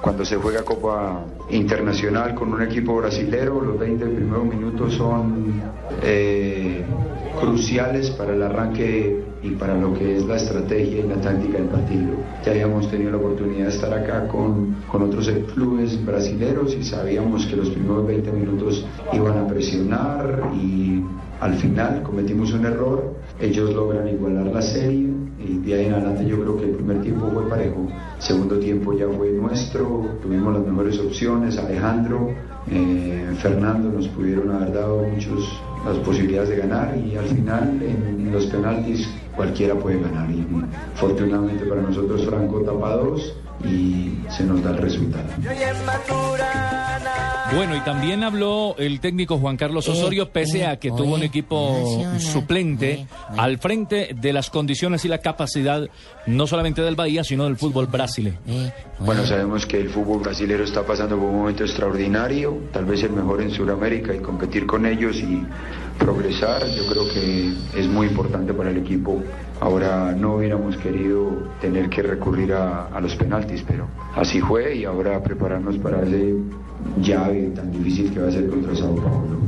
cuando se juega Copa Internacional con un equipo brasilero, los 20 primeros minutos son eh, cruciales para el arranque y para lo que es la estrategia y la táctica del partido. Ya habíamos tenido la oportunidad de estar acá con, con otros clubes brasileros y sabíamos que los primeros 20 minutos iban a presionar y al final cometimos un error, ellos logran igualar la serie de ahí en adelante yo creo que el primer tiempo fue parejo, segundo tiempo ya fue nuestro, tuvimos las mejores opciones, Alejandro, eh, Fernando nos pudieron haber dado muchas las posibilidades de ganar y al final en, los penaltis cualquiera puede ganar y afortunadamente para nosotros Franco tapa dos y se nos da el resultado. Bueno, y también habló el técnico Juan Carlos Eh, Osorio, pese a que tuvo un equipo suplente al frente de las condiciones y la capacidad no solamente del Bahía, sino del fútbol brasileño. Bueno, sabemos que el fútbol brasilero está pasando por un momento extraordinario, tal vez el mejor en Sudamérica y competir con ellos y progresar, yo creo que es muy importante para el equipo. Ahora no hubiéramos querido tener que recurrir a, los penaltis, pero así fue y ahora prepararnos para ese llave tan difícil que va a ser contra Sao Paulo.